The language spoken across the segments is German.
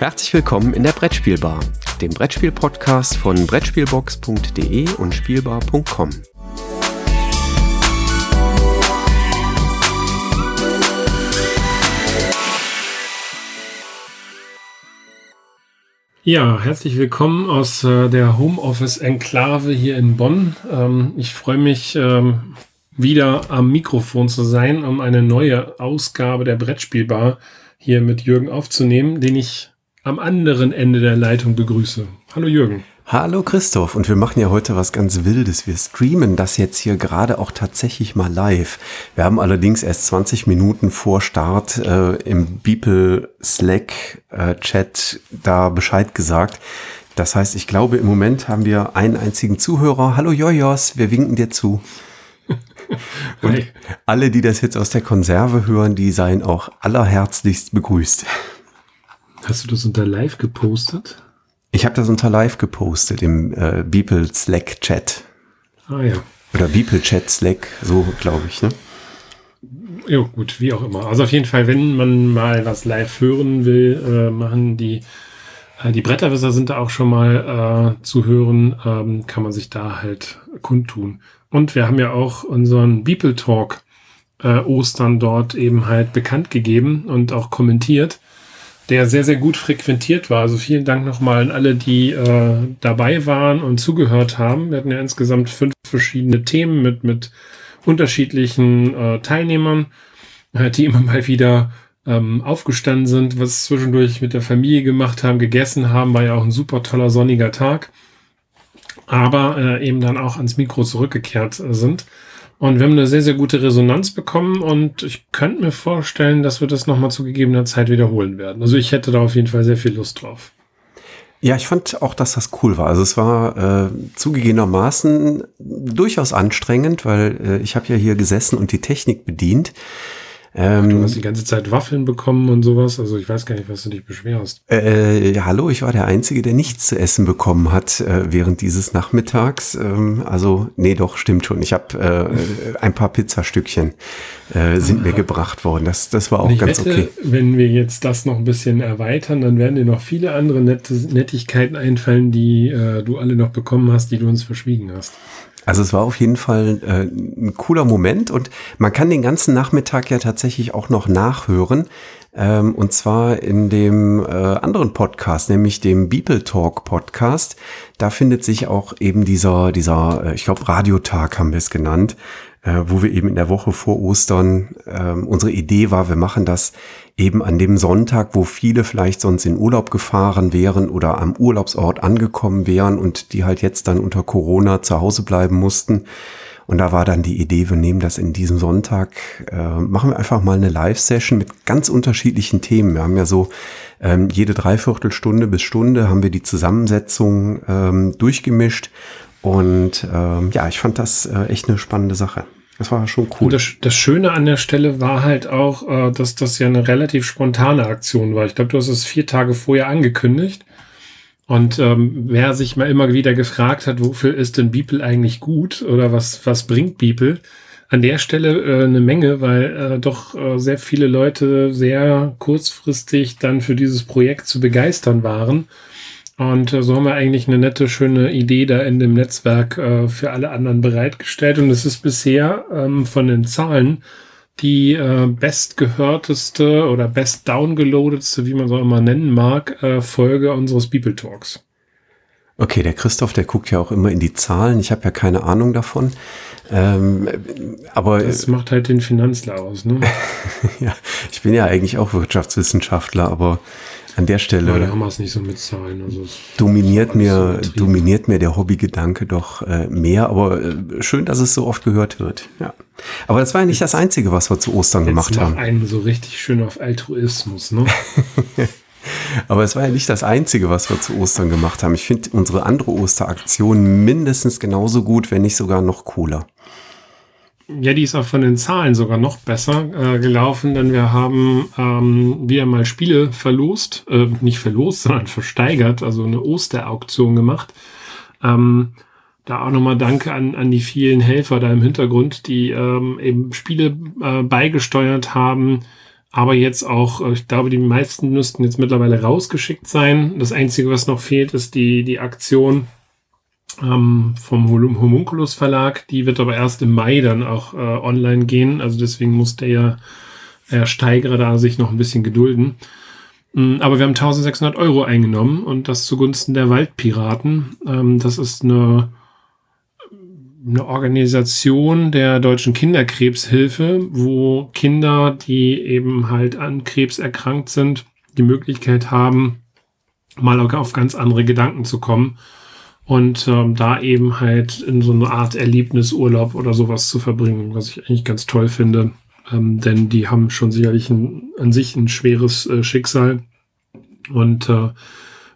Herzlich willkommen in der Brettspielbar, dem Brettspiel-Podcast von Brettspielbox.de und Spielbar.com. Ja, herzlich willkommen aus äh, der Homeoffice-Enklave hier in Bonn. Ähm, ich freue mich, ähm, wieder am Mikrofon zu sein, um eine neue Ausgabe der Brettspielbar hier mit Jürgen aufzunehmen, den ich am anderen Ende der Leitung begrüße. Hallo Jürgen. Hallo Christoph und wir machen ja heute was ganz Wildes. Wir streamen das jetzt hier gerade auch tatsächlich mal live. Wir haben allerdings erst 20 Minuten vor Start äh, im Beeple Slack äh, Chat da Bescheid gesagt. Das heißt, ich glaube, im Moment haben wir einen einzigen Zuhörer. Hallo Jojos, wir winken dir zu. Und alle, die das jetzt aus der Konserve hören, die seien auch allerherzlichst begrüßt. Hast du das unter Live gepostet? Ich habe das unter Live gepostet im äh, Beeple Slack Chat. Ah ja. Oder Beeple Chat Slack, so glaube ich, ne? Ja, gut, wie auch immer. Also auf jeden Fall, wenn man mal was live hören will, äh, machen die äh, die Bretterwisser sind da auch schon mal äh, zu hören, ähm, kann man sich da halt kundtun. Und wir haben ja auch unseren Beeple Talk äh, Ostern dort eben halt bekannt gegeben und auch kommentiert der sehr, sehr gut frequentiert war. Also vielen Dank nochmal an alle, die äh, dabei waren und zugehört haben. Wir hatten ja insgesamt fünf verschiedene Themen mit, mit unterschiedlichen äh, Teilnehmern, äh, die immer mal wieder ähm, aufgestanden sind, was zwischendurch mit der Familie gemacht haben, gegessen haben, war ja auch ein super toller sonniger Tag. Aber äh, eben dann auch ans Mikro zurückgekehrt äh, sind. Und wir haben eine sehr, sehr gute Resonanz bekommen und ich könnte mir vorstellen, dass wir das nochmal zu gegebener Zeit wiederholen werden. Also ich hätte da auf jeden Fall sehr viel Lust drauf. Ja, ich fand auch, dass das cool war. Also es war äh, zugegebenermaßen durchaus anstrengend, weil äh, ich habe ja hier gesessen und die Technik bedient. Ähm, du hast die ganze Zeit Waffeln bekommen und sowas. Also ich weiß gar nicht, was du dich beschwerst. Äh, ja, hallo, ich war der Einzige, der nichts zu essen bekommen hat äh, während dieses Nachmittags. Ähm, also, nee, doch, stimmt schon. Ich habe äh, ein paar Pizzastückchen äh, sind mir gebracht worden. Das, das war auch ganz wette, okay. Wenn wir jetzt das noch ein bisschen erweitern, dann werden dir noch viele andere Nette, Nettigkeiten einfallen, die äh, du alle noch bekommen hast, die du uns verschwiegen hast. Also es war auf jeden Fall äh, ein cooler Moment und man kann den ganzen Nachmittag ja tatsächlich auch noch nachhören. Ähm, und zwar in dem äh, anderen Podcast, nämlich dem Beeple Talk Podcast. Da findet sich auch eben dieser, dieser, äh, ich glaube, Radiotag haben wir es genannt, äh, wo wir eben in der Woche vor Ostern, äh, unsere Idee war, wir machen das eben an dem Sonntag, wo viele vielleicht sonst in Urlaub gefahren wären oder am Urlaubsort angekommen wären und die halt jetzt dann unter Corona zu Hause bleiben mussten. Und da war dann die Idee, wir nehmen das in diesem Sonntag, äh, machen wir einfach mal eine Live-Session mit ganz unterschiedlichen Themen. Wir haben ja so ähm, jede Dreiviertelstunde bis Stunde haben wir die Zusammensetzung ähm, durchgemischt und ähm, ja, ich fand das äh, echt eine spannende Sache. Das war schon cool. Das, das Schöne an der Stelle war halt auch, äh, dass das ja eine relativ spontane Aktion war. Ich glaube, du hast es vier Tage vorher angekündigt. Und ähm, wer sich mal immer wieder gefragt hat, wofür ist denn Beeple eigentlich gut oder was, was bringt Beeple? An der Stelle äh, eine Menge, weil äh, doch äh, sehr viele Leute sehr kurzfristig dann für dieses Projekt zu begeistern waren und äh, so haben wir eigentlich eine nette, schöne Idee da in dem Netzwerk äh, für alle anderen bereitgestellt. Und es ist bisher ähm, von den Zahlen die äh, bestgehörteste oder best downgeloadetste, wie man so immer nennen mag, äh, Folge unseres People Talks. Okay, der Christoph, der guckt ja auch immer in die Zahlen. Ich habe ja keine Ahnung davon. Ähm, aber das macht halt den Finanzler aus, ne? ja, ich bin ja eigentlich auch Wirtschaftswissenschaftler, aber an der Stelle. Haben wir es nicht so mit Zahlen. Also dominiert mir, so dominiert mir der Hobbygedanke doch äh, mehr, aber äh, schön, dass es so oft gehört wird. Ja. Aber das war ja nicht jetzt, das Einzige, was wir zu Ostern gemacht haben. einen so richtig schön auf Altruismus, ne? Aber es war ja nicht das Einzige, was wir zu Ostern gemacht haben. Ich finde unsere andere Osteraktion mindestens genauso gut, wenn nicht sogar noch cooler. Ja, die ist auch von den Zahlen sogar noch besser äh, gelaufen, denn wir haben ähm, wieder mal Spiele verlost, äh, nicht verlost, sondern versteigert, also eine Osterauktion gemacht. Ähm, da auch nochmal Danke an, an die vielen Helfer da im Hintergrund, die ähm, eben Spiele äh, beigesteuert haben, aber jetzt auch, äh, ich glaube, die meisten müssten jetzt mittlerweile rausgeschickt sein. Das Einzige, was noch fehlt, ist die, die Aktion ähm, vom Homunculus Verlag. Die wird aber erst im Mai dann auch äh, online gehen. Also deswegen muss der, der Steigerer da sich noch ein bisschen gedulden. Mm, aber wir haben 1600 Euro eingenommen und das zugunsten der Waldpiraten. Ähm, das ist eine, eine Organisation der deutschen Kinderkrebshilfe, wo Kinder, die eben halt an Krebs erkrankt sind, die Möglichkeit haben, mal auf ganz andere Gedanken zu kommen und ähm, da eben halt in so eine Art Erlebnisurlaub oder sowas zu verbringen, was ich eigentlich ganz toll finde. Ähm, denn die haben schon sicherlich ein, an sich ein schweres äh, Schicksal. Und äh,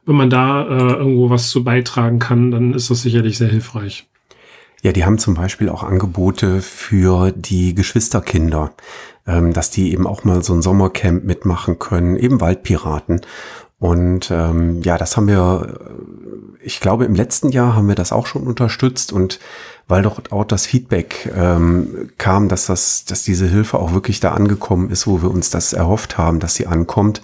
wenn man da äh, irgendwo was zu beitragen kann, dann ist das sicherlich sehr hilfreich. Ja, die haben zum Beispiel auch Angebote für die Geschwisterkinder, ähm, dass die eben auch mal so ein Sommercamp mitmachen können, eben Waldpiraten. Und ähm, ja, das haben wir, äh, ich glaube, im letzten Jahr haben wir das auch schon unterstützt und weil doch auch das Feedback ähm, kam, dass das, dass diese Hilfe auch wirklich da angekommen ist, wo wir uns das erhofft haben, dass sie ankommt,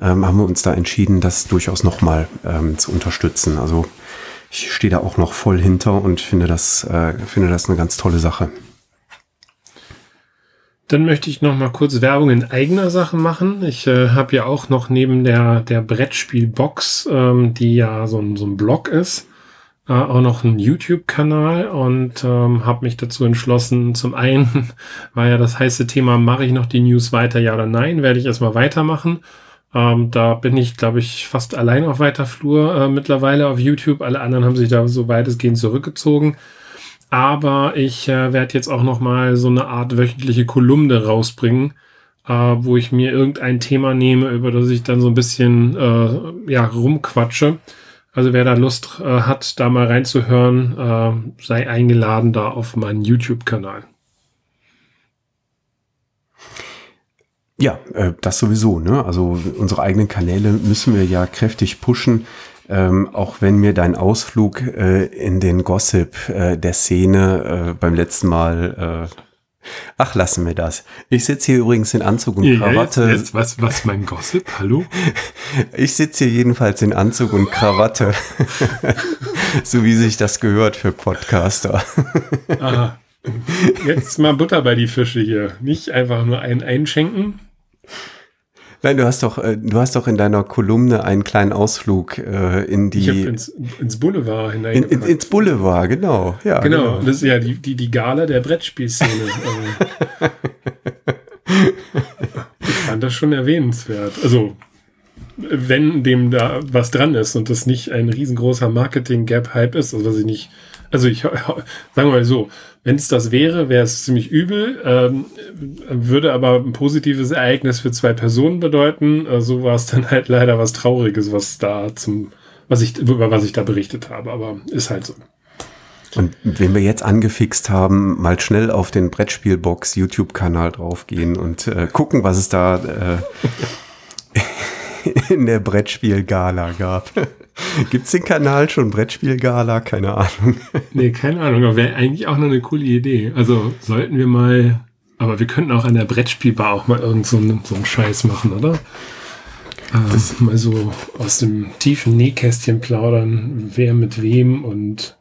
ähm, haben wir uns da entschieden, das durchaus nochmal ähm, zu unterstützen. Also ich stehe da auch noch voll hinter und finde das, äh, finde das eine ganz tolle Sache. Dann möchte ich noch mal kurz Werbung in eigener Sache machen. Ich äh, habe ja auch noch neben der, der Brettspielbox, ähm, die ja so ein, so ein Blog ist, äh, auch noch einen YouTube-Kanal und ähm, habe mich dazu entschlossen. Zum einen war ja das heiße Thema, mache ich noch die News weiter, ja oder nein? Werde ich erstmal weitermachen. Ähm, da bin ich, glaube ich, fast allein auf weiter Flur äh, mittlerweile auf YouTube. Alle anderen haben sich da so weitestgehend zurückgezogen. Aber ich äh, werde jetzt auch noch mal so eine Art wöchentliche Kolumne rausbringen, äh, wo ich mir irgendein Thema nehme, über das ich dann so ein bisschen äh, ja rumquatsche. Also wer da Lust äh, hat, da mal reinzuhören, äh, sei eingeladen da auf meinen YouTube-Kanal. Ja, äh, das sowieso. Ne? Also unsere eigenen Kanäle müssen wir ja kräftig pushen. Ähm, auch wenn mir dein Ausflug äh, in den Gossip äh, der Szene äh, beim letzten Mal, äh, ach, lassen wir das. Ich sitze hier übrigens in Anzug und ja, Krawatte. Jetzt, jetzt, was, was, mein Gossip? Hallo? Ich sitze hier jedenfalls in Anzug und Krawatte. so wie sich das gehört für Podcaster. Aha. Jetzt mal Butter bei die Fische hier. Nicht einfach nur einen einschenken. Nein, du hast doch, äh, du hast doch in deiner Kolumne einen kleinen Ausflug äh, in die. Ich habe ins, ins Boulevard hinein. In, in, ins Boulevard, genau. Ja, genau, genau. Das ist ja die, die, die Gala der Brettspielszene. ich fand das schon erwähnenswert. Also, wenn dem da was dran ist und das nicht ein riesengroßer Marketing-Gap-Hype ist, also was ich nicht also ich sagen wir mal so, wenn es das wäre, wäre es ziemlich übel, ähm, würde aber ein positives Ereignis für zwei Personen bedeuten. Äh, so war es dann halt leider was Trauriges, was da zum, was ich, über was ich da berichtet habe, aber ist halt so. Und wenn wir jetzt angefixt haben, mal schnell auf den Brettspielbox YouTube-Kanal draufgehen und äh, gucken, was es da äh, in der Brettspiel-Gala gab. Gibt's den Kanal schon Brettspielgala? Keine Ahnung. nee, keine Ahnung, aber wäre eigentlich auch noch eine coole Idee. Also sollten wir mal, aber wir könnten auch an der Brettspielbar auch mal irgend so einen, so einen Scheiß machen, oder? Äh, mal so aus dem tiefen Nähkästchen plaudern, wer mit wem und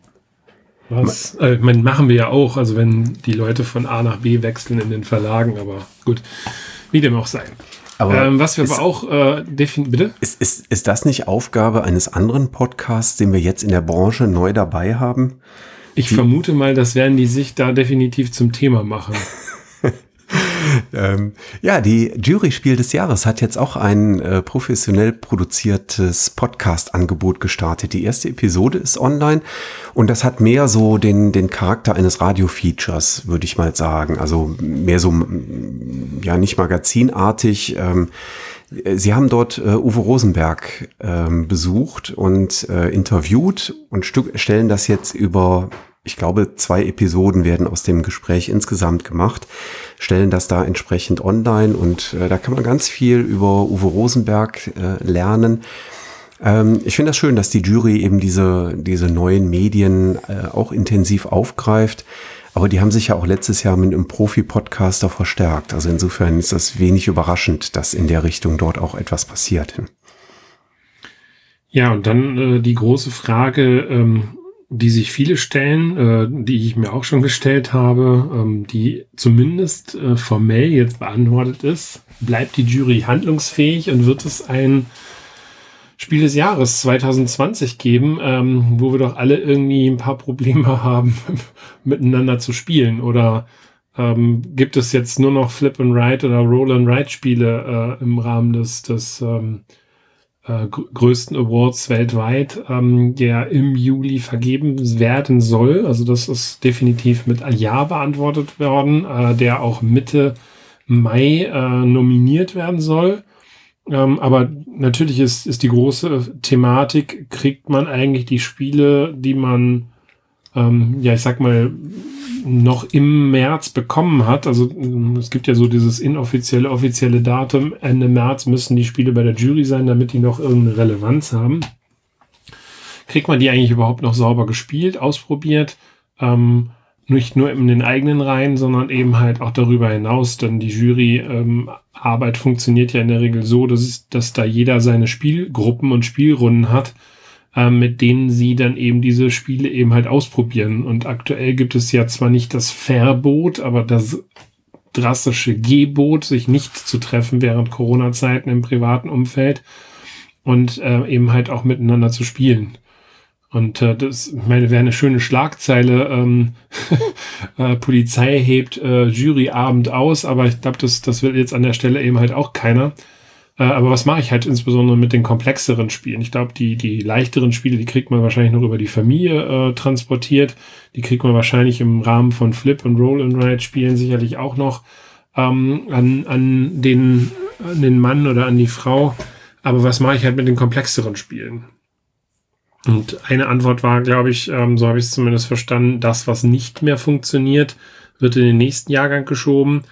was. Äh, man, machen wir ja auch, also wenn die Leute von A nach B wechseln in den Verlagen, aber gut, wie dem auch sei. Aber ähm, was wir ist, aber auch äh, definieren, bitte? Ist, ist, ist das nicht Aufgabe eines anderen Podcasts, den wir jetzt in der Branche neu dabei haben? Ich die, vermute mal, das werden die sich da definitiv zum Thema machen. ähm, ja, die Jury-Spiel des Jahres hat jetzt auch ein äh, professionell produziertes Podcast-Angebot gestartet. Die erste Episode ist online und das hat mehr so den, den Charakter eines Radio-Features, würde ich mal sagen. Also mehr so, ja, nicht magazinartig. Ähm, Sie haben dort äh, Uwe Rosenberg ähm, besucht und äh, interviewt und stellen das jetzt über ich glaube, zwei Episoden werden aus dem Gespräch insgesamt gemacht, stellen das da entsprechend online und äh, da kann man ganz viel über Uwe Rosenberg äh, lernen. Ähm, ich finde das schön, dass die Jury eben diese, diese neuen Medien äh, auch intensiv aufgreift. Aber die haben sich ja auch letztes Jahr mit einem Profi-Podcaster verstärkt. Also insofern ist das wenig überraschend, dass in der Richtung dort auch etwas passiert. Ja, und dann äh, die große Frage, ähm, die sich viele stellen, äh, die ich mir auch schon gestellt habe, ähm, die zumindest äh, formell jetzt beantwortet ist. Bleibt die Jury handlungsfähig und wird es ein Spiel des Jahres 2020 geben, ähm, wo wir doch alle irgendwie ein paar Probleme haben, miteinander zu spielen? Oder ähm, gibt es jetzt nur noch Flip and Ride oder Roll and Ride Spiele äh, im Rahmen des, des ähm, äh, größten Awards weltweit, ähm, der im Juli vergeben werden soll? Also das ist definitiv mit Ja beantwortet worden, äh, der auch Mitte Mai äh, nominiert werden soll. Ähm, aber natürlich ist, ist die große Thematik, kriegt man eigentlich die Spiele, die man, ähm, ja, ich sag mal, noch im März bekommen hat. Also es gibt ja so dieses inoffizielle, offizielle Datum. Ende März müssen die Spiele bei der Jury sein, damit die noch irgendeine Relevanz haben. Kriegt man die eigentlich überhaupt noch sauber gespielt, ausprobiert? Ähm, nicht nur in den eigenen Reihen, sondern eben halt auch darüber hinaus. Denn die Juryarbeit ähm, funktioniert ja in der Regel so, dass, es, dass da jeder seine Spielgruppen und Spielrunden hat, äh, mit denen sie dann eben diese Spiele eben halt ausprobieren. Und aktuell gibt es ja zwar nicht das Verbot, aber das drastische Gebot, sich nicht zu treffen während Corona-Zeiten im privaten Umfeld und äh, eben halt auch miteinander zu spielen. Und äh, das, ich meine, wäre eine schöne Schlagzeile. Ähm, äh, Polizei hebt äh, Juryabend aus, aber ich glaube, das, das will jetzt an der Stelle eben halt auch keiner. Äh, aber was mache ich halt insbesondere mit den komplexeren Spielen? Ich glaube, die, die leichteren Spiele, die kriegt man wahrscheinlich noch über die Familie äh, transportiert. Die kriegt man wahrscheinlich im Rahmen von Flip und Roll and Ride Spielen sicherlich auch noch ähm, an, an, den, an den Mann oder an die Frau. Aber was mache ich halt mit den komplexeren Spielen? Und eine Antwort war, glaube ich, ähm, so habe ich es zumindest verstanden, das, was nicht mehr funktioniert, wird in den nächsten Jahrgang geschoben.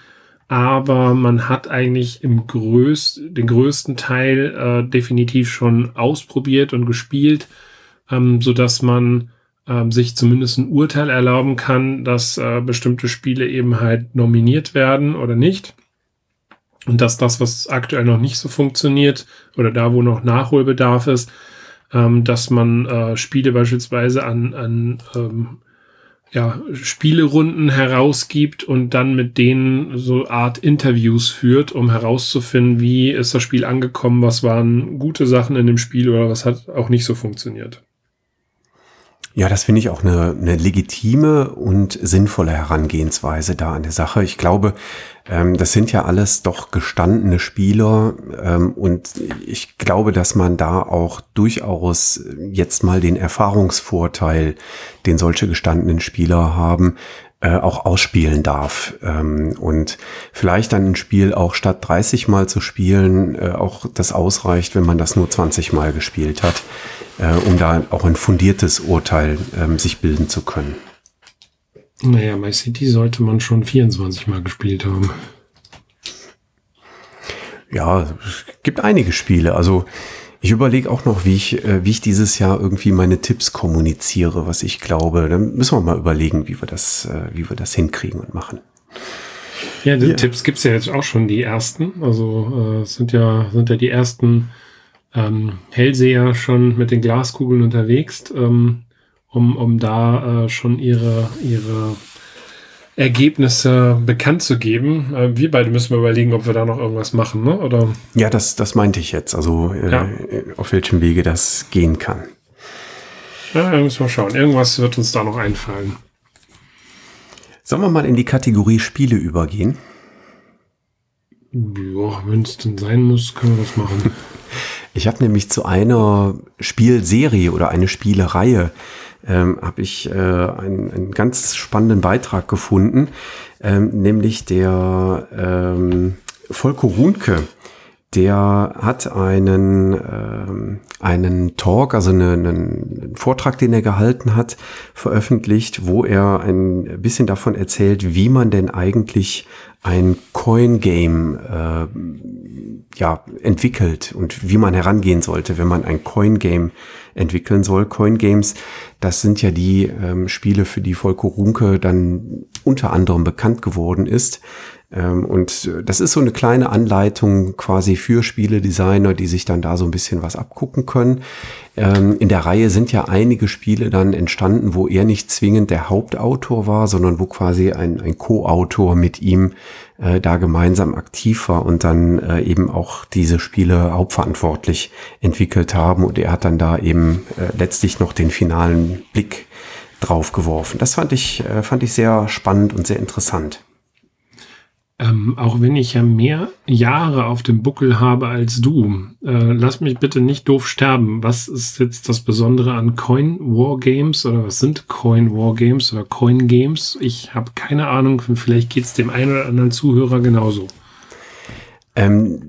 Aber man hat eigentlich im größt, den größten Teil äh, definitiv schon ausprobiert und gespielt, ähm, so dass man ähm, sich zumindest ein Urteil erlauben kann, dass äh, bestimmte Spiele eben halt nominiert werden oder nicht. Und dass das, was aktuell noch nicht so funktioniert oder da, wo noch Nachholbedarf ist, ähm, dass man äh, Spiele beispielsweise an, an ähm, ja, Spielerunden herausgibt und dann mit denen so Art Interviews führt, um herauszufinden, wie ist das Spiel angekommen, was waren gute Sachen in dem Spiel oder was hat auch nicht so funktioniert. Ja, das finde ich auch eine, eine legitime und sinnvolle Herangehensweise da an der Sache. Ich glaube, ähm, das sind ja alles doch gestandene Spieler ähm, und ich glaube, dass man da auch durchaus jetzt mal den Erfahrungsvorteil, den solche gestandenen Spieler haben, äh, auch ausspielen darf. Ähm, und vielleicht dann ein Spiel auch statt 30 Mal zu spielen, äh, auch das ausreicht, wenn man das nur 20 Mal gespielt hat äh, um da auch ein fundiertes Urteil ähm, sich bilden zu können. Naja, My City sollte man schon 24 Mal gespielt haben. Ja, es gibt einige Spiele. Also ich überlege auch noch, wie ich, äh, wie ich dieses Jahr irgendwie meine Tipps kommuniziere, was ich glaube. Dann müssen wir mal überlegen, wie wir das, äh, wie wir das hinkriegen und machen. Ja, die ja. Tipps gibt's ja jetzt auch schon die ersten. Also äh, sind ja sind ja die ersten ähm, Hellseher schon mit den Glaskugeln unterwegs, ähm, um, um da äh, schon ihre, ihre Ergebnisse bekannt zu geben. Äh, wir beide müssen wir überlegen, ob wir da noch irgendwas machen, ne? Oder? Ja, das, das meinte ich jetzt. Also äh, ja. auf welchem Wege das gehen kann. Ja, müssen wir schauen. Irgendwas wird uns da noch einfallen. Sollen wir mal in die Kategorie Spiele übergehen? Ja, wenn es denn sein muss, können wir das machen. Ich habe nämlich zu einer Spielserie oder eine Spielereihe ähm, habe ich äh, einen, einen ganz spannenden Beitrag gefunden, ähm, nämlich der ähm, Volker Runke. Der hat einen, ähm, einen Talk, also einen, einen Vortrag, den er gehalten hat, veröffentlicht, wo er ein bisschen davon erzählt, wie man denn eigentlich ein Coin-Game äh, ja, entwickelt und wie man herangehen sollte, wenn man ein Coin-Game entwickeln soll. Coin-Games, das sind ja die ähm, Spiele, für die Volko Runke dann unter anderem bekannt geworden ist. Ähm, und das ist so eine kleine Anleitung quasi für Spieledesigner, die sich dann da so ein bisschen was abgucken können. Ähm, in der Reihe sind ja einige Spiele dann entstanden, wo er nicht zwingend der Hauptautor war, sondern wo quasi ein, ein Co-Autor mit ihm äh, da gemeinsam aktiv war und dann äh, eben auch diese Spiele hauptverantwortlich entwickelt haben. Und er hat dann da eben äh, letztlich noch den finalen Blick drauf geworfen. Das fand ich, äh, fand ich sehr spannend und sehr interessant. Ähm, auch wenn ich ja mehr Jahre auf dem Buckel habe als du, äh, lass mich bitte nicht doof sterben. Was ist jetzt das Besondere an Coin War Games oder was sind Coin War Games oder Coin Games? Ich habe keine Ahnung, vielleicht geht es dem einen oder anderen Zuhörer genauso. Ähm,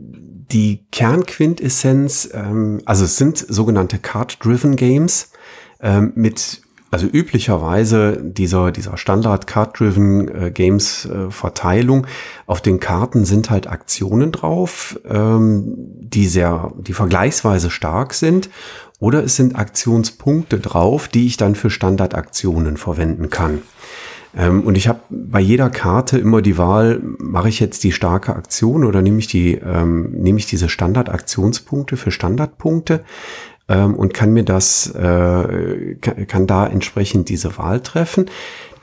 die Kernquintessenz, ähm, also es sind sogenannte Card-Driven Games ähm, mit also üblicherweise dieser, dieser Standard Card-Driven äh, Games äh, Verteilung auf den Karten sind halt Aktionen drauf, ähm, die sehr, die vergleichsweise stark sind. Oder es sind Aktionspunkte drauf, die ich dann für Standardaktionen verwenden kann. Ähm, und ich habe bei jeder Karte immer die Wahl, mache ich jetzt die starke Aktion oder nehme ich die, ähm, nehme ich diese Standardaktionspunkte für Standardpunkte ähm, und kann mir das, äh, kann, kann da entsprechend diese Wahl treffen.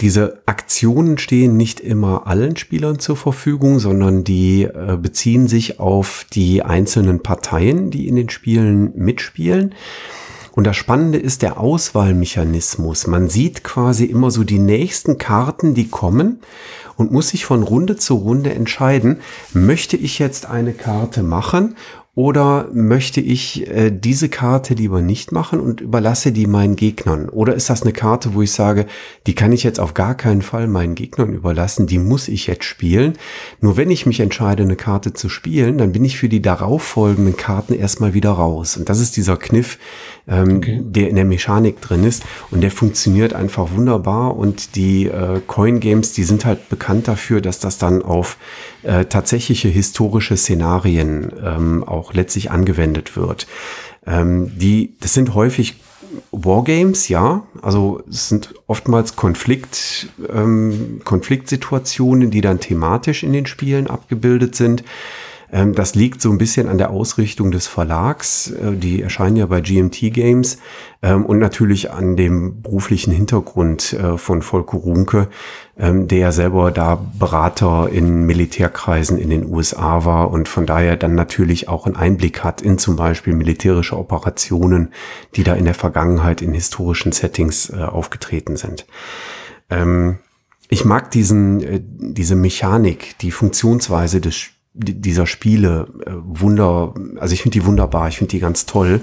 Diese Aktionen stehen nicht immer allen Spielern zur Verfügung, sondern die äh, beziehen sich auf die einzelnen Parteien, die in den Spielen mitspielen. Und das Spannende ist der Auswahlmechanismus. Man sieht quasi immer so die nächsten Karten, die kommen und muss sich von Runde zu Runde entscheiden, möchte ich jetzt eine Karte machen oder möchte ich äh, diese Karte lieber nicht machen und überlasse die meinen Gegnern? Oder ist das eine Karte, wo ich sage, die kann ich jetzt auf gar keinen Fall meinen Gegnern überlassen, die muss ich jetzt spielen? Nur wenn ich mich entscheide, eine Karte zu spielen, dann bin ich für die darauffolgenden Karten erstmal wieder raus. Und das ist dieser Kniff, ähm, okay. der in der Mechanik drin ist. Und der funktioniert einfach wunderbar. Und die äh, Coin Games, die sind halt bekannt dafür, dass das dann auf äh, tatsächliche historische Szenarien ähm, auch letztlich angewendet wird. Ähm, die, das sind häufig Wargames, ja. Also es sind oftmals Konflikt, ähm, Konfliktsituationen, die dann thematisch in den Spielen abgebildet sind. Ähm, das liegt so ein bisschen an der Ausrichtung des Verlags. Äh, die erscheinen ja bei GMT Games ähm, und natürlich an dem beruflichen Hintergrund äh, von Volker Runke, ähm, der ja selber da Berater in Militärkreisen in den USA war und von daher dann natürlich auch einen Einblick hat in zum Beispiel militärische Operationen, die da in der Vergangenheit in historischen Settings äh, aufgetreten sind. Ich mag diesen, diese Mechanik, die Funktionsweise des dieser Spiele äh, wunder, also ich finde die wunderbar, ich finde die ganz toll.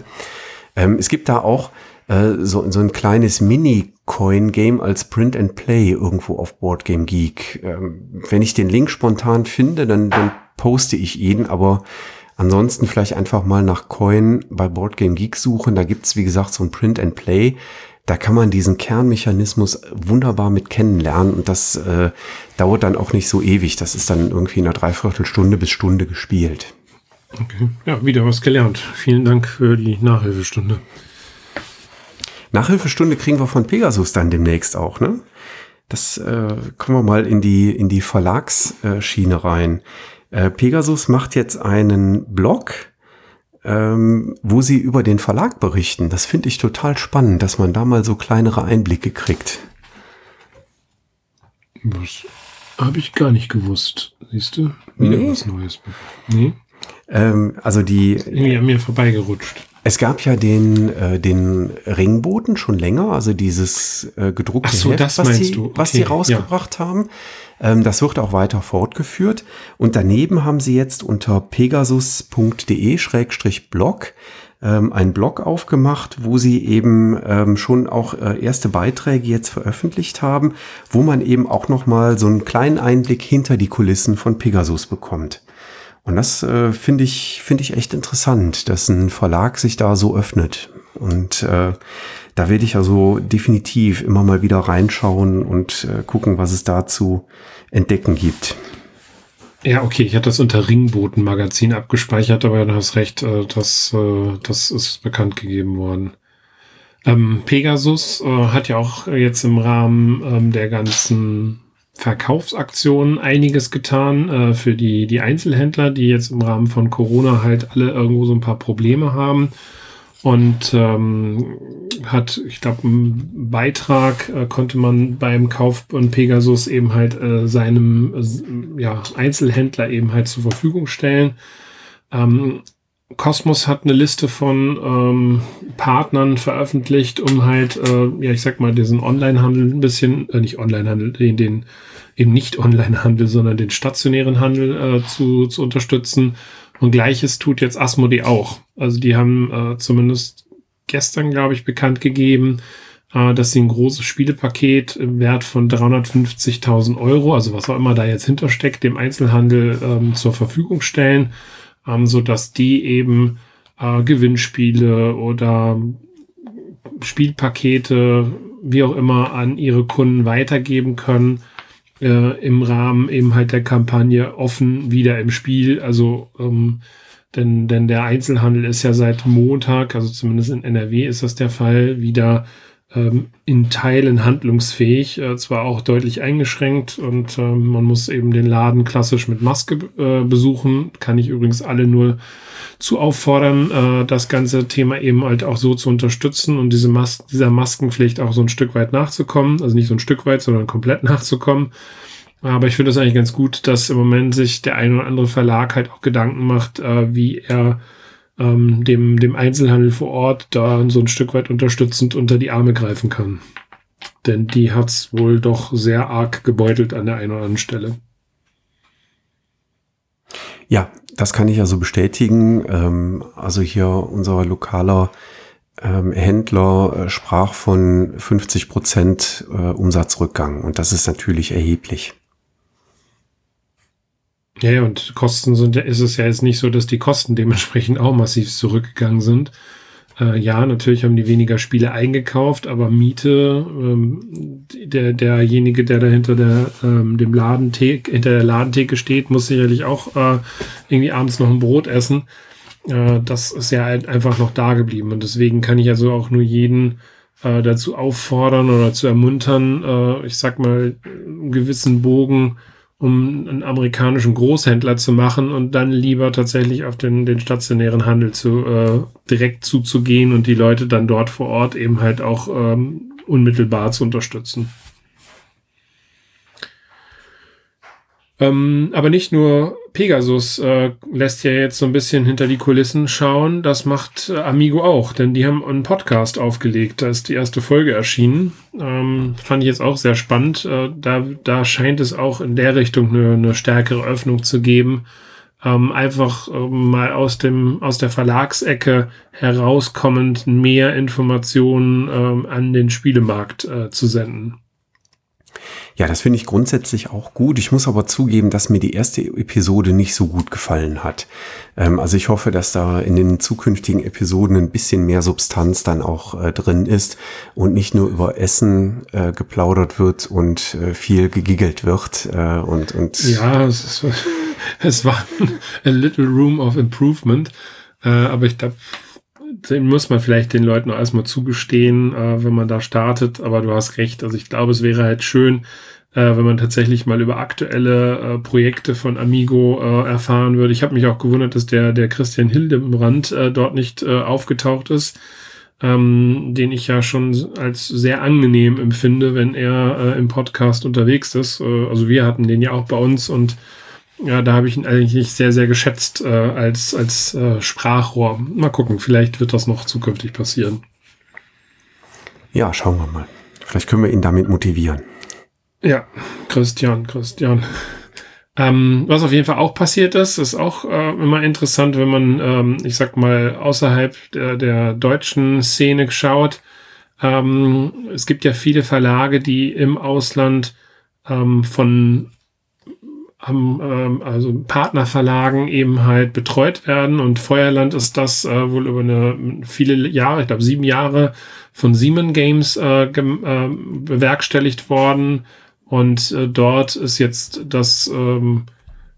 Ähm, es gibt da auch äh, so, so ein kleines Mini-Coin-Game als Print and Play irgendwo auf Board Game Geek. Ähm, wenn ich den Link spontan finde, dann, dann poste ich ihn, aber ansonsten vielleicht einfach mal nach Coin bei Board Game Geek suchen. Da gibt's wie gesagt, so ein Print and Play da kann man diesen Kernmechanismus wunderbar mit kennenlernen und das äh, dauert dann auch nicht so ewig. Das ist dann irgendwie in einer Dreiviertelstunde bis Stunde gespielt. Okay, ja, wieder was gelernt. Vielen Dank für die Nachhilfestunde. Nachhilfestunde kriegen wir von Pegasus dann demnächst auch, ne? Das äh, kommen wir mal in die, in die Verlagsschiene rein. Äh, Pegasus macht jetzt einen Blog, ähm, wo sie über den Verlag berichten. Das finde ich total spannend, dass man da mal so kleinere Einblicke kriegt. Was habe ich gar nicht gewusst. Siehst du? Wieder nee. was Neues. Nee. Ähm, also die. Irgendwie an mir vorbeigerutscht. Es gab ja den, äh, den Ringboten schon länger, also dieses äh, gedruckte Ach so, Heft, das was, die. Okay, was die rausgebracht ja. haben. Ähm, das wird auch weiter fortgeführt. Und daneben haben sie jetzt unter pegasus.de-blog ähm, einen Blog aufgemacht, wo sie eben ähm, schon auch äh, erste Beiträge jetzt veröffentlicht haben, wo man eben auch noch mal so einen kleinen Einblick hinter die Kulissen von Pegasus bekommt. Und das äh, finde ich, finde ich echt interessant, dass ein Verlag sich da so öffnet. Und äh, da werde ich also definitiv immer mal wieder reinschauen und äh, gucken, was es da zu entdecken gibt. Ja, okay, ich hatte das unter Ringboten-Magazin abgespeichert, aber du hast recht, äh, das, äh, das ist bekannt gegeben worden. Ähm, Pegasus äh, hat ja auch jetzt im Rahmen ähm, der ganzen Verkaufsaktionen einiges getan äh, für die, die Einzelhändler, die jetzt im Rahmen von Corona halt alle irgendwo so ein paar Probleme haben. Und ähm, hat, ich glaube, einen Beitrag äh, konnte man beim Kauf von Pegasus eben halt äh, seinem äh, ja, Einzelhändler eben halt zur Verfügung stellen. Ähm, Cosmos hat eine Liste von ähm, Partnern veröffentlicht, um halt, äh, ja, ich sag mal, diesen Online-Handel ein bisschen, äh, nicht Online-Handel, den, den eben nicht Online-Handel, sondern den stationären Handel äh, zu, zu unterstützen. Und gleiches tut jetzt Asmodee auch. Also die haben äh, zumindest gestern, glaube ich, bekannt gegeben, äh, dass sie ein großes Spielepaket im Wert von 350.000 Euro, also was auch immer da jetzt hintersteckt, dem Einzelhandel ähm, zur Verfügung stellen ähm, so dass die eben äh, Gewinnspiele oder Spielpakete, wie auch immer, an ihre Kunden weitergeben können äh, im Rahmen eben halt der Kampagne offen wieder im Spiel. Also ähm, denn, denn der Einzelhandel ist ja seit Montag, also zumindest in NRW ist das der Fall, wieder in Teilen handlungsfähig, äh, zwar auch deutlich eingeschränkt und äh, man muss eben den Laden klassisch mit Maske äh, besuchen. Kann ich übrigens alle nur zu auffordern, äh, das ganze Thema eben halt auch so zu unterstützen und diese Mas dieser Maskenpflicht auch so ein Stück weit nachzukommen. Also nicht so ein Stück weit, sondern komplett nachzukommen. Aber ich finde es eigentlich ganz gut, dass im Moment sich der ein oder andere Verlag halt auch Gedanken macht, wie er ähm, dem, dem Einzelhandel vor Ort da so ein Stück weit unterstützend unter die Arme greifen kann. Denn die hat's wohl doch sehr arg gebeutelt an der einen oder anderen Stelle. Ja, das kann ich also bestätigen. Ähm, also hier unser lokaler ähm, Händler äh, sprach von 50 Prozent äh, Umsatzrückgang und das ist natürlich erheblich. Ja, und Kosten sind ist es ja jetzt nicht so, dass die Kosten dementsprechend auch massiv zurückgegangen sind. Äh, ja, natürlich haben die weniger Spiele eingekauft, aber Miete, ähm, der, derjenige, der da hinter der, ähm, dem Ladentheke, hinter der Ladentheke steht, muss sicherlich auch äh, irgendwie abends noch ein Brot essen. Äh, das ist ja einfach noch da geblieben. Und deswegen kann ich also auch nur jeden äh, dazu auffordern oder zu ermuntern, äh, ich sag mal, einen gewissen Bogen um einen amerikanischen Großhändler zu machen und dann lieber tatsächlich auf den, den stationären Handel zu äh, direkt zuzugehen und die Leute dann dort vor Ort eben halt auch ähm, unmittelbar zu unterstützen. Ähm, aber nicht nur Pegasus äh, lässt ja jetzt so ein bisschen hinter die Kulissen schauen. Das macht äh, Amigo auch, denn die haben einen Podcast aufgelegt. Da ist die erste Folge erschienen. Ähm, fand ich jetzt auch sehr spannend. Äh, da, da scheint es auch in der Richtung eine, eine stärkere Öffnung zu geben. Ähm, einfach ähm, mal aus dem aus der Verlagsecke herauskommend mehr Informationen ähm, an den Spielemarkt äh, zu senden. Ja, das finde ich grundsätzlich auch gut. Ich muss aber zugeben, dass mir die erste Episode nicht so gut gefallen hat. Ähm, also ich hoffe, dass da in den zukünftigen Episoden ein bisschen mehr Substanz dann auch äh, drin ist und nicht nur über Essen äh, geplaudert wird und äh, viel gegiggelt wird. Äh, und, und ja, es, ist, es war a little room of improvement. Äh, aber ich glaube, den muss man vielleicht den Leuten auch erstmal zugestehen, äh, wenn man da startet. Aber du hast recht. Also ich glaube, es wäre halt schön, äh, wenn man tatsächlich mal über aktuelle äh, Projekte von Amigo äh, erfahren würde. Ich habe mich auch gewundert, dass der, der Christian Hildebrand äh, dort nicht äh, aufgetaucht ist, ähm, den ich ja schon als sehr angenehm empfinde, wenn er im Podcast unterwegs ist. Also wir hatten den ja auch bei uns und ja, da habe ich ihn eigentlich sehr, sehr geschätzt äh, als, als äh, Sprachrohr. Mal gucken, vielleicht wird das noch zukünftig passieren. Ja, schauen wir mal. Vielleicht können wir ihn damit motivieren. Ja, Christian, Christian. Ähm, was auf jeden Fall auch passiert ist, ist auch äh, immer interessant, wenn man, ähm, ich sag mal, außerhalb der, der deutschen Szene schaut. Ähm, es gibt ja viele Verlage, die im Ausland ähm, von ähm, also Partnerverlagen eben halt betreut werden. Und Feuerland ist das äh, wohl über eine viele Jahre, ich glaube sieben Jahre von Siemens Games äh, äh, bewerkstelligt worden. Und äh, dort ist jetzt das ähm,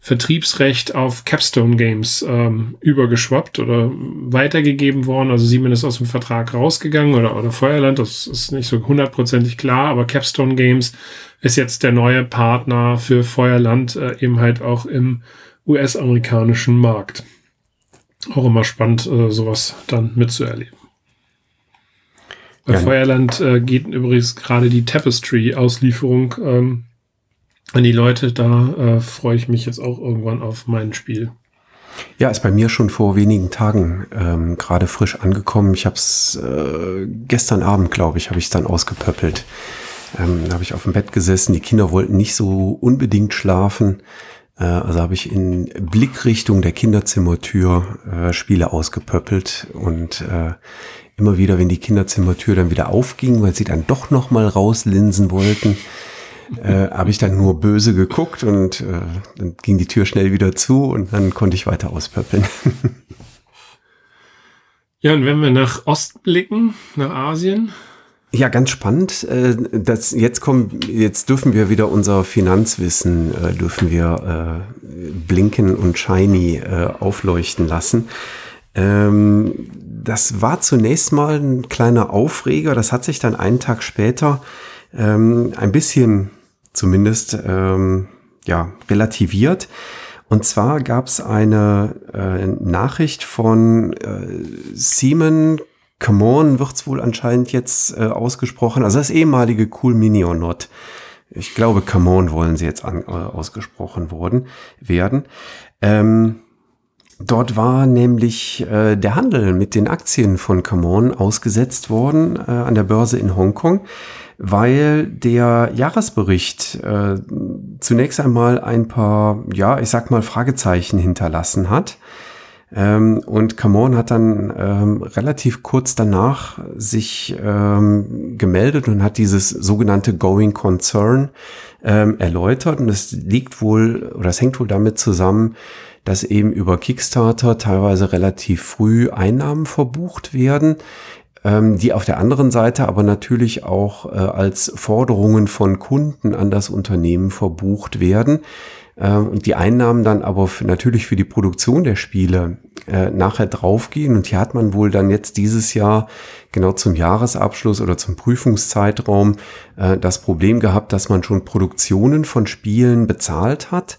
Vertriebsrecht auf Capstone Games ähm, übergeschwappt oder weitergegeben worden. Also Siemens ist aus dem Vertrag rausgegangen oder, oder Feuerland, das ist nicht so hundertprozentig klar, aber Capstone Games ist jetzt der neue Partner für Feuerland, äh, eben halt auch im US-amerikanischen Markt. Auch immer spannend, äh, sowas dann mitzuerleben. Bei ja. Feuerland äh, geht übrigens gerade die Tapestry-Auslieferung ähm, an die Leute. Da äh, freue ich mich jetzt auch irgendwann auf mein Spiel. Ja, ist bei mir schon vor wenigen Tagen ähm, gerade frisch angekommen. Ich habe es äh, gestern Abend, glaube ich, habe ich dann ausgepöppelt. Ähm, da habe ich auf dem Bett gesessen. Die Kinder wollten nicht so unbedingt schlafen. Äh, also habe ich in Blickrichtung der Kinderzimmertür äh, Spiele ausgepöppelt und äh, immer wieder, wenn die Kinderzimmertür dann wieder aufging, weil sie dann doch noch mal rauslinsen wollten, äh, habe ich dann nur böse geguckt und äh, dann ging die Tür schnell wieder zu und dann konnte ich weiter auspöppeln. ja, und wenn wir nach Osten blicken, nach Asien, ja, ganz spannend. Äh, das, jetzt kommen, jetzt dürfen wir wieder unser Finanzwissen, äh, dürfen wir äh, blinken und shiny aufleuchten lassen. Ähm, das war zunächst mal ein kleiner Aufreger. Das hat sich dann einen Tag später ähm, ein bisschen zumindest ähm, ja, relativiert. Und zwar gab es eine äh, Nachricht von äh, Come On wird's wohl anscheinend jetzt äh, ausgesprochen. Also das ehemalige Cool Mini or Not. Ich glaube, Come On wollen sie jetzt an, äh, ausgesprochen worden werden. Ähm, dort war nämlich äh, der Handel mit den Aktien von Come On ausgesetzt worden äh, an der Börse in Hongkong, weil der Jahresbericht äh, zunächst einmal ein paar, ja, ich sag mal, Fragezeichen hinterlassen hat. Ähm, und Camon hat dann ähm, relativ kurz danach sich ähm, gemeldet und hat dieses sogenannte Going Concern ähm, erläutert. Und es liegt wohl, oder es hängt wohl damit zusammen, dass eben über Kickstarter teilweise relativ früh Einnahmen verbucht werden, ähm, die auf der anderen Seite aber natürlich auch äh, als Forderungen von Kunden an das Unternehmen verbucht werden ähm, und die Einnahmen dann aber für, natürlich für die Produktion der Spiele äh, nachher draufgehen. Und hier hat man wohl dann jetzt dieses Jahr genau zum Jahresabschluss oder zum Prüfungszeitraum äh, das Problem gehabt, dass man schon Produktionen von Spielen bezahlt hat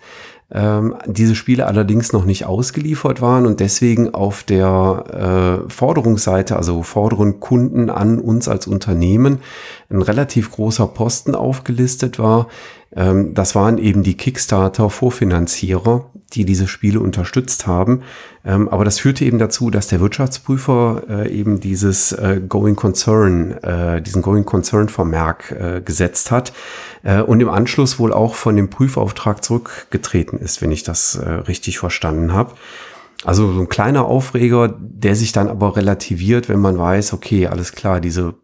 ähm, diese Spiele allerdings noch nicht ausgeliefert waren und deswegen auf der äh, Forderungsseite, also forderen Kunden an uns als Unternehmen, ein relativ großer Posten aufgelistet war. Ähm, das waren eben die Kickstarter-Vorfinanzierer, die diese Spiele unterstützt haben. Ähm, aber das führte eben dazu, dass der Wirtschaftsprüfer äh, eben dieses äh, Going Concern, äh, diesen Going Concern Vermerk äh, gesetzt hat äh, und im Anschluss wohl auch von dem Prüfauftrag zurückgetreten ist, wenn ich das äh, richtig verstanden habe. Also so ein kleiner Aufreger, der sich dann aber relativiert, wenn man weiß, okay, alles klar, diese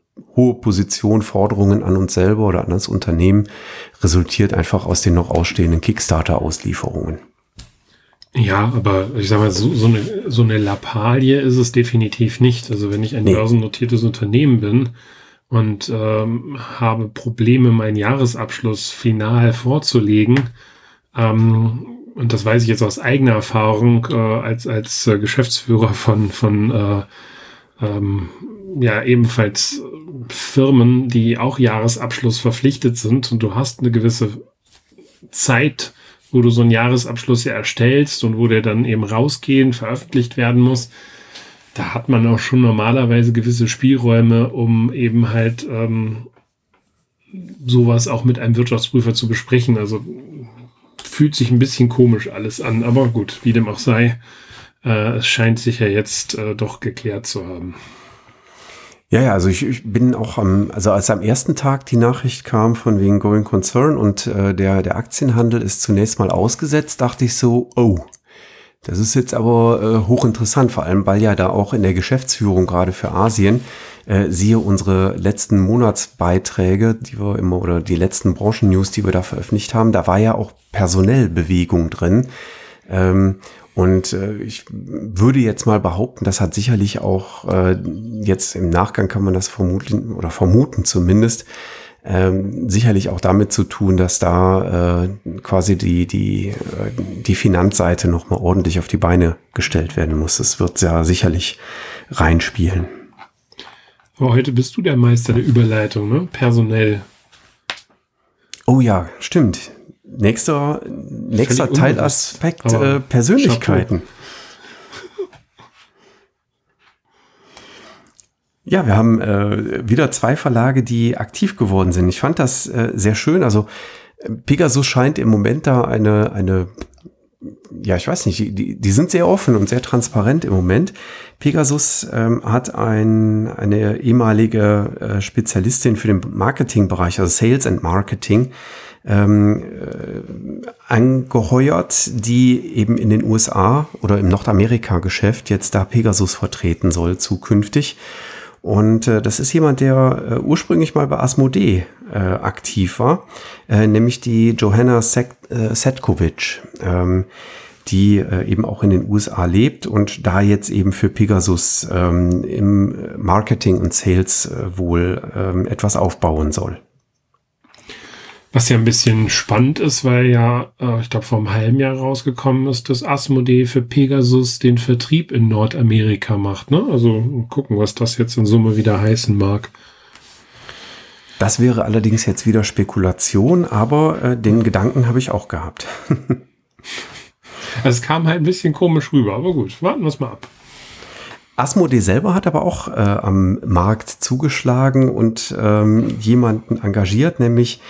hohe Position, Forderungen an uns selber oder an das Unternehmen resultiert einfach aus den noch ausstehenden Kickstarter-Auslieferungen. Ja, aber ich sag mal, so, so, eine, so eine Lappalie ist es definitiv nicht. Also wenn ich ein nee. börsennotiertes Unternehmen bin und ähm, habe Probleme, meinen Jahresabschluss final vorzulegen, ähm, und das weiß ich jetzt aus eigener Erfahrung äh, als, als äh, Geschäftsführer von, von äh, ähm, ja ebenfalls Firmen, die auch Jahresabschluss verpflichtet sind und du hast eine gewisse Zeit, wo du so einen Jahresabschluss ja erstellst und wo der dann eben rausgehen, veröffentlicht werden muss, da hat man auch schon normalerweise gewisse Spielräume, um eben halt ähm, sowas auch mit einem Wirtschaftsprüfer zu besprechen. Also fühlt sich ein bisschen komisch alles an, aber gut, wie dem auch sei, äh, es scheint sich ja jetzt äh, doch geklärt zu haben. Ja, ja, also ich, ich bin auch am, also als am ersten Tag die Nachricht kam von wegen Going Concern und äh, der, der Aktienhandel ist zunächst mal ausgesetzt, dachte ich so, oh, das ist jetzt aber äh, hochinteressant, vor allem weil ja da auch in der Geschäftsführung gerade für Asien, äh, siehe unsere letzten Monatsbeiträge, die wir immer, oder die letzten Branchen-News, die wir da veröffentlicht haben, da war ja auch personell Bewegung drin. Ähm, und äh, ich würde jetzt mal behaupten, das hat sicherlich auch äh, jetzt im Nachgang kann man das vermuten oder vermuten zumindest, ähm, sicherlich auch damit zu tun, dass da äh, quasi die, die, äh, die Finanzseite nochmal ordentlich auf die Beine gestellt werden muss. Das wird ja sicherlich reinspielen. Aber heute bist du der Meister der Überleitung, ne? Personell. Oh ja, stimmt. Nächster, nächster Teilaspekt äh, Persönlichkeiten. Ja, wir haben äh, wieder zwei Verlage, die aktiv geworden sind. Ich fand das äh, sehr schön. Also Pegasus scheint im Moment da eine, eine ja, ich weiß nicht, die, die sind sehr offen und sehr transparent im Moment. Pegasus ähm, hat ein, eine ehemalige äh, Spezialistin für den Marketingbereich, also Sales and Marketing, ähm, äh, angeheuert, die eben in den USA oder im Nordamerika-Geschäft jetzt da Pegasus vertreten soll zukünftig. Und äh, das ist jemand, der äh, ursprünglich mal bei Asmodee äh, aktiv war, äh, nämlich die Johanna Sek äh, Setkovic, ähm, die äh, eben auch in den USA lebt und da jetzt eben für Pegasus ähm, im Marketing und Sales äh, wohl ähm, etwas aufbauen soll. Was ja ein bisschen spannend ist, weil ja, äh, ich glaube, vor einem halben Jahr rausgekommen ist, dass Asmodee für Pegasus den Vertrieb in Nordamerika macht. Ne? Also gucken, was das jetzt in Summe wieder heißen mag. Das wäre allerdings jetzt wieder Spekulation, aber äh, den Gedanken habe ich auch gehabt. also es kam halt ein bisschen komisch rüber, aber gut, warten wir es mal ab. Asmodee selber hat aber auch äh, am Markt zugeschlagen und ähm, jemanden engagiert, nämlich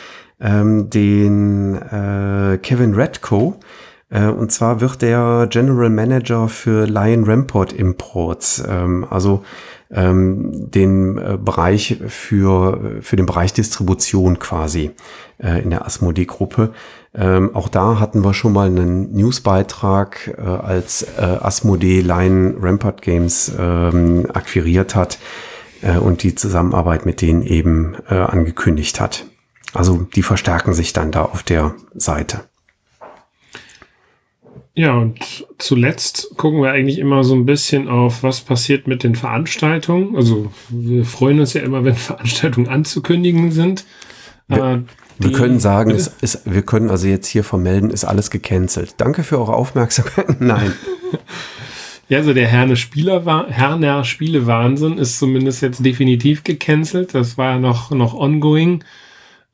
ähm, den äh, Kevin Redco. Äh, und zwar wird der General Manager für Lion Rampart Imports, ähm, also ähm, den äh, Bereich für, für den Bereich Distribution quasi äh, in der Asmodee-Gruppe. Ähm, auch da hatten wir schon mal einen Newsbeitrag, äh, als äh, Asmodee Lion Rampart Games ähm, akquiriert hat äh, und die Zusammenarbeit mit denen eben äh, angekündigt hat. Also die verstärken sich dann da auf der Seite. Ja, und zuletzt gucken wir eigentlich immer so ein bisschen auf, was passiert mit den Veranstaltungen. Also wir freuen uns ja immer, wenn Veranstaltungen anzukündigen sind. Wir, äh, wir können sagen, es ist, wir können also jetzt hier vermelden, ist alles gecancelt. Danke für eure Aufmerksamkeit. Nein. Ja, also der Herne Spieler Herner Spiele Wahnsinn ist zumindest jetzt definitiv gecancelt. Das war ja noch, noch ongoing.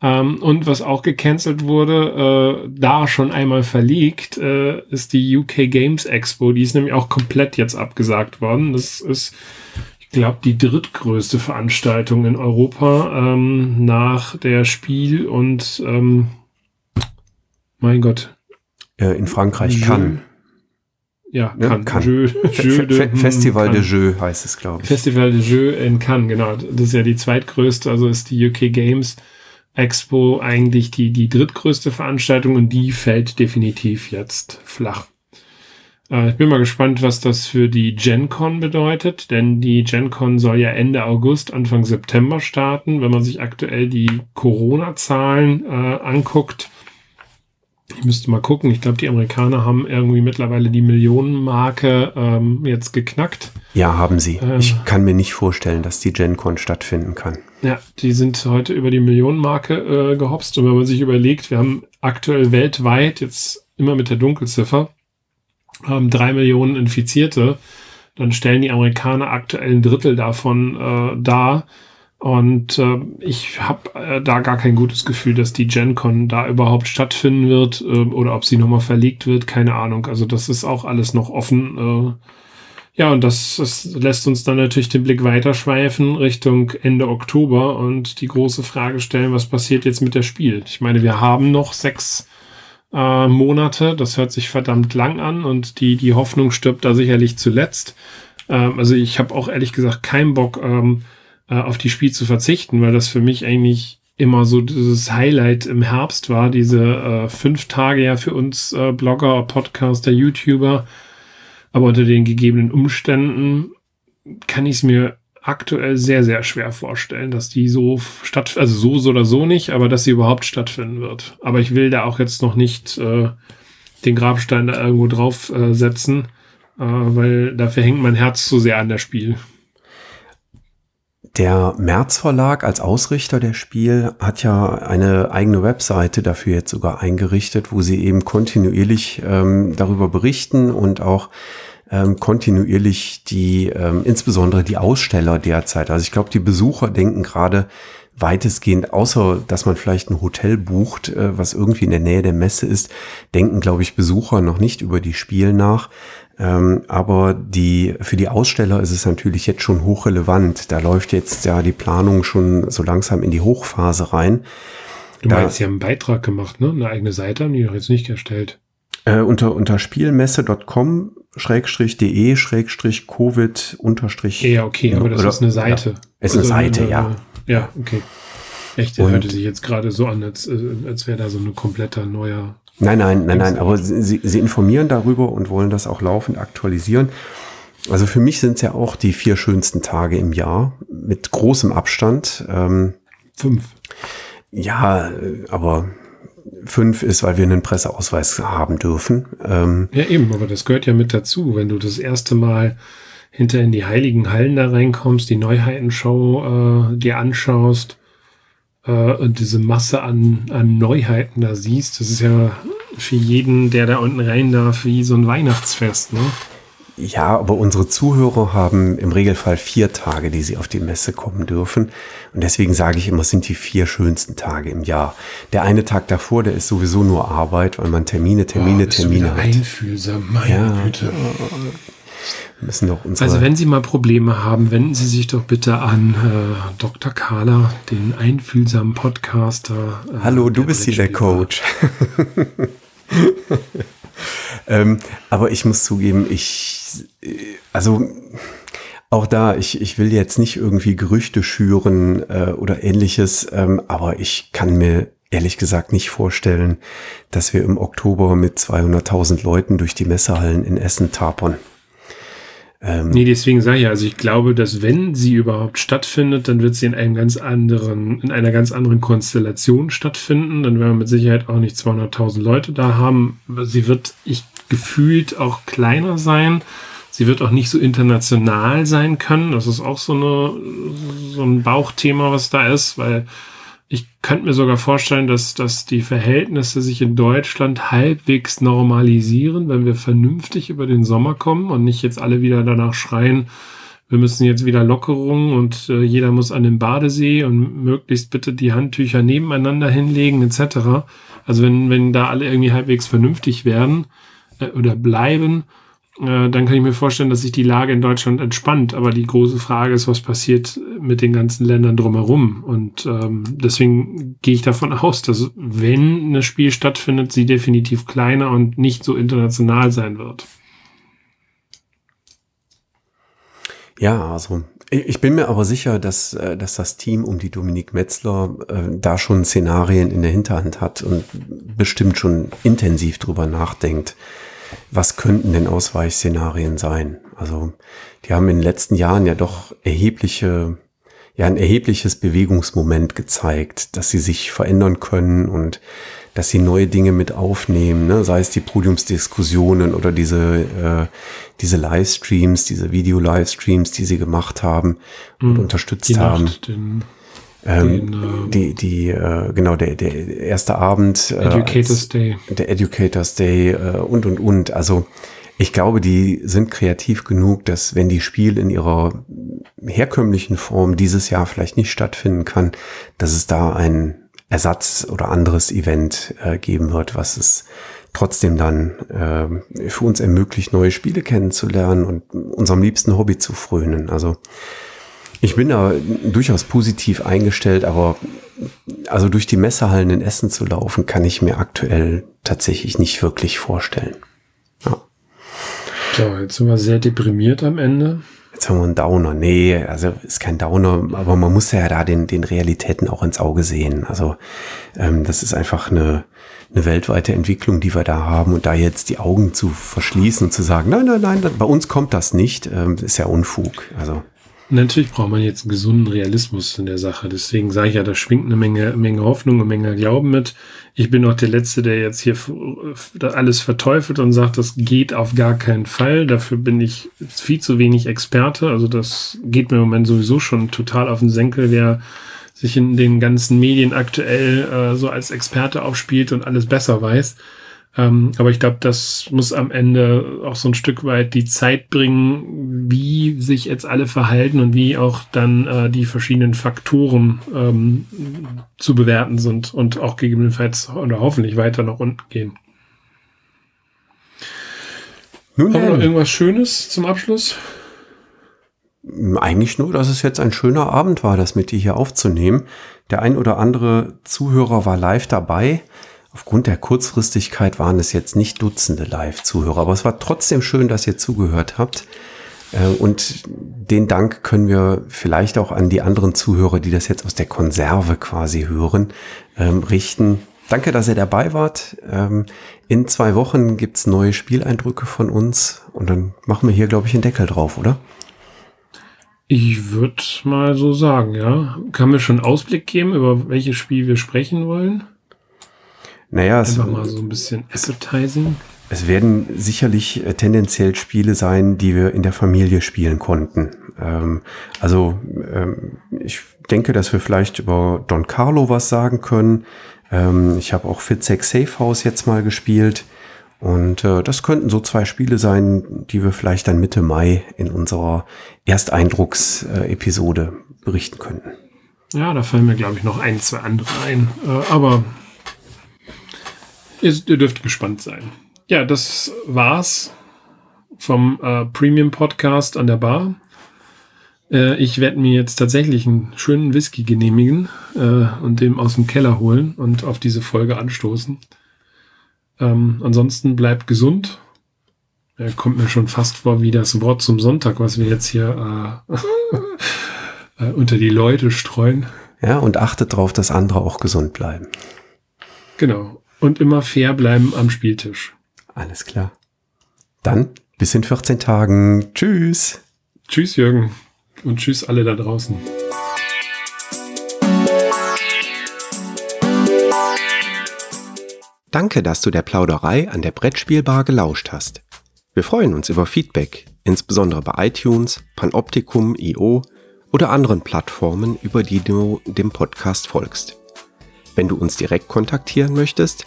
Ähm, und was auch gecancelt wurde, äh, da schon einmal verlegt, äh, ist die UK Games Expo. Die ist nämlich auch komplett jetzt abgesagt worden. Das ist, ich glaube, die drittgrößte Veranstaltung in Europa ähm, nach der Spiel und ähm, mein Gott. Äh, in Frankreich kann. Ja, ne? Cannes. Cannes. Jeux, Jeux de, Festival Cannes. de Jeux heißt es, glaube ich. Festival de Jeux in Cannes, genau. Das ist ja die zweitgrößte, also ist die UK Games Expo eigentlich die, die drittgrößte Veranstaltung und die fällt definitiv jetzt flach. Äh, ich bin mal gespannt, was das für die GenCon bedeutet, denn die GenCon soll ja Ende August, Anfang September starten. Wenn man sich aktuell die Corona-Zahlen äh, anguckt, ich müsste mal gucken. Ich glaube, die Amerikaner haben irgendwie mittlerweile die Millionenmarke ähm, jetzt geknackt. Ja, haben sie. Ähm, ich kann mir nicht vorstellen, dass die GenCon stattfinden kann. Ja, die sind heute über die Millionenmarke äh, gehopst. Und wenn man sich überlegt, wir haben aktuell weltweit jetzt immer mit der Dunkelziffer ähm, drei Millionen Infizierte, dann stellen die Amerikaner aktuell ein Drittel davon äh, dar. Und äh, ich habe äh, da gar kein gutes Gefühl, dass die GenCon da überhaupt stattfinden wird äh, oder ob sie nochmal verlegt wird, keine Ahnung. Also das ist auch alles noch offen. Äh, ja, und das, das lässt uns dann natürlich den Blick weiterschweifen Richtung Ende Oktober und die große Frage stellen, was passiert jetzt mit der Spiel? Ich meine, wir haben noch sechs äh, Monate, das hört sich verdammt lang an und die, die Hoffnung stirbt da sicherlich zuletzt. Ähm, also ich habe auch ehrlich gesagt keinen Bock, ähm, äh, auf die Spiel zu verzichten, weil das für mich eigentlich immer so dieses Highlight im Herbst war, diese äh, fünf Tage ja für uns äh, Blogger, Podcaster, YouTuber. Aber unter den gegebenen Umständen kann ich es mir aktuell sehr, sehr schwer vorstellen, dass die so statt, also so, so oder so nicht, aber dass sie überhaupt stattfinden wird. Aber ich will da auch jetzt noch nicht äh, den Grabstein da irgendwo drauf äh, setzen, äh, weil dafür hängt mein Herz zu sehr an der Spiel Der März Verlag als Ausrichter der Spiel hat ja eine eigene Webseite dafür jetzt sogar eingerichtet, wo sie eben kontinuierlich ähm, darüber berichten und auch ähm, kontinuierlich die, ähm, insbesondere die Aussteller derzeit. Also ich glaube, die Besucher denken gerade weitestgehend, außer dass man vielleicht ein Hotel bucht, äh, was irgendwie in der Nähe der Messe ist, denken, glaube ich, Besucher noch nicht über die Spiel nach. Ähm, aber die, für die Aussteller ist es natürlich jetzt schon hochrelevant. Da läuft jetzt ja die Planung schon so langsam in die Hochphase rein. Du da, meinst, sie haben einen Beitrag gemacht, ne? Eine eigene Seite haben die doch jetzt nicht erstellt. Äh, unter, unter spielmesse.com schrägstrich de schrägstrich covid unterstrich. Ja, okay, aber das oder, ist eine Seite. Ja, ist also eine Seite, eine, ja. Ja, okay. Echt, der hörte sich jetzt gerade so an, als, äh, als wäre da so ein kompletter neuer Nein, nein, nein, nein, aber sie, sie informieren darüber und wollen das auch laufend aktualisieren. Also für mich sind es ja auch die vier schönsten Tage im Jahr mit großem Abstand. Ähm, fünf. Ja, aber fünf ist, weil wir einen Presseausweis haben dürfen. Ähm, ja, eben, aber das gehört ja mit dazu. Wenn du das erste Mal hinter in die heiligen Hallen da reinkommst, die Neuheitenshow äh, dir anschaust, äh, und diese Masse an, an Neuheiten da siehst, das ist ja für jeden, der da unten rein darf, wie so ein Weihnachtsfest, ne? Ja, aber unsere Zuhörer haben im Regelfall vier Tage, die sie auf die Messe kommen dürfen. Und deswegen sage ich immer, es sind die vier schönsten Tage im Jahr. Der eine Tag davor, der ist sowieso nur Arbeit, weil man Termine, Termine, oh, Termine hat. Einfühlsam, meine ja, Güte müssen doch unsere. Also wenn Sie mal Probleme haben, wenden Sie sich doch bitte an äh, Dr. Kahler, den einfühlsamen Podcaster. Äh, Hallo, du bist hier der Coach. ähm, aber ich muss zugeben, ich, also auch da, ich, ich will jetzt nicht irgendwie Gerüchte schüren äh, oder ähnliches, ähm, aber ich kann mir ehrlich gesagt nicht vorstellen, dass wir im Oktober mit 200.000 Leuten durch die Messehallen in Essen tapern. Ähm, nee, deswegen sage ich, also ich glaube, dass wenn sie überhaupt stattfindet, dann wird sie in einem ganz anderen, in einer ganz anderen Konstellation stattfinden. Dann werden wir mit Sicherheit auch nicht 200.000 Leute da haben. Sie wird, ich gefühlt auch kleiner sein. Sie wird auch nicht so international sein können. Das ist auch so eine, so ein Bauchthema, was da ist, weil ich könnte mir sogar vorstellen, dass, dass die Verhältnisse sich in Deutschland halbwegs normalisieren, wenn wir vernünftig über den Sommer kommen und nicht jetzt alle wieder danach schreien, wir müssen jetzt wieder Lockerungen und äh, jeder muss an den Badesee und möglichst bitte die Handtücher nebeneinander hinlegen etc. Also wenn, wenn da alle irgendwie halbwegs vernünftig werden äh, oder bleiben, dann kann ich mir vorstellen, dass sich die Lage in Deutschland entspannt. Aber die große Frage ist, was passiert mit den ganzen Ländern drumherum? Und ähm, deswegen gehe ich davon aus, dass wenn ein Spiel stattfindet, sie definitiv kleiner und nicht so international sein wird. Ja, also ich bin mir aber sicher, dass, äh, dass das Team um die Dominik Metzler äh, da schon Szenarien in der Hinterhand hat und bestimmt schon intensiv drüber nachdenkt was könnten denn Ausweichszenarien sein? Also die haben in den letzten Jahren ja doch erhebliche, ja ein erhebliches Bewegungsmoment gezeigt, dass sie sich verändern können und dass sie neue Dinge mit aufnehmen, ne? sei es die Podiumsdiskussionen oder diese, äh, diese Livestreams, diese Video-Livestreams, die sie gemacht haben und mhm, unterstützt haben. Nacht, den ähm, den, äh, die, die, äh, genau, der, der erste Abend. Äh, Educators Day. Der Educators Day äh, und, und, und. Also, ich glaube, die sind kreativ genug, dass wenn die Spiel in ihrer herkömmlichen Form dieses Jahr vielleicht nicht stattfinden kann, dass es da ein Ersatz oder anderes Event äh, geben wird, was es trotzdem dann äh, für uns ermöglicht, neue Spiele kennenzulernen und unserem liebsten Hobby zu frönen. Also ich bin da durchaus positiv eingestellt, aber also durch die Messehallen in Essen zu laufen, kann ich mir aktuell tatsächlich nicht wirklich vorstellen. Ja. So, jetzt sind wir sehr deprimiert am Ende. Jetzt haben wir einen Downer. Nee, also ist kein Downer, aber man muss ja da den, den Realitäten auch ins Auge sehen. Also ähm, das ist einfach eine, eine weltweite Entwicklung, die wir da haben. Und da jetzt die Augen zu verschließen und zu sagen, nein, nein, nein, bei uns kommt das nicht, ähm, ist ja Unfug. Also Natürlich braucht man jetzt gesunden Realismus in der Sache. Deswegen sage ich ja, da schwingt eine Menge, Menge Hoffnung, eine Menge Glauben mit. Ich bin auch der Letzte, der jetzt hier alles verteufelt und sagt, das geht auf gar keinen Fall. Dafür bin ich viel zu wenig Experte. Also das geht mir im Moment sowieso schon total auf den Senkel, wer sich in den ganzen Medien aktuell äh, so als Experte aufspielt und alles besser weiß. Ähm, aber ich glaube, das muss am Ende auch so ein Stück weit die Zeit bringen, wie sich jetzt alle verhalten und wie auch dann äh, die verschiedenen Faktoren ähm, zu bewerten sind und auch gegebenenfalls oder hoffentlich weiter nach unten gehen. Nun Haben wir noch irgendwas Schönes zum Abschluss? Eigentlich nur, dass es jetzt ein schöner Abend war, das mit dir hier aufzunehmen. Der ein oder andere Zuhörer war live dabei. Aufgrund der Kurzfristigkeit waren es jetzt nicht Dutzende Live-Zuhörer, aber es war trotzdem schön, dass ihr zugehört habt. Äh, und den Dank können wir vielleicht auch an die anderen Zuhörer, die das jetzt aus der Konserve quasi hören, ähm, richten. Danke, dass ihr dabei wart. Ähm, in zwei Wochen gibt's neue Spieleindrücke von uns und dann machen wir hier, glaube ich, einen Deckel drauf, oder? Ich würde mal so sagen, ja. Kann mir schon Ausblick geben, über welches Spiel wir sprechen wollen? Naja, Einfach es, mal so ein bisschen Appetizing. Es werden sicherlich äh, tendenziell Spiele sein, die wir in der Familie spielen konnten. Ähm, also ähm, ich denke, dass wir vielleicht über Don Carlo was sagen können. Ähm, ich habe auch Fitzek Safe House jetzt mal gespielt. Und äh, das könnten so zwei Spiele sein, die wir vielleicht dann Mitte Mai in unserer Ersteindrucksepisode berichten könnten. Ja, da fallen mir, glaube ich, noch ein, zwei andere ein. Äh, aber Ihr, ihr dürft gespannt sein. Ja, das war's vom äh, Premium Podcast an der Bar. Äh, ich werde mir jetzt tatsächlich einen schönen Whisky genehmigen äh, und dem aus dem Keller holen und auf diese Folge anstoßen. Ähm, ansonsten bleibt gesund. Er kommt mir schon fast vor wie das Wort zum Sonntag, was wir jetzt hier äh, äh, unter die Leute streuen. Ja, und achtet darauf, dass andere auch gesund bleiben. Genau. Und immer fair bleiben am Spieltisch. Alles klar. Dann bis in 14 Tagen. Tschüss. Tschüss, Jürgen. Und tschüss alle da draußen. Danke, dass du der Plauderei an der Brettspielbar gelauscht hast. Wir freuen uns über Feedback, insbesondere bei iTunes, Panoptikum, IO oder anderen Plattformen, über die du dem Podcast folgst. Wenn du uns direkt kontaktieren möchtest,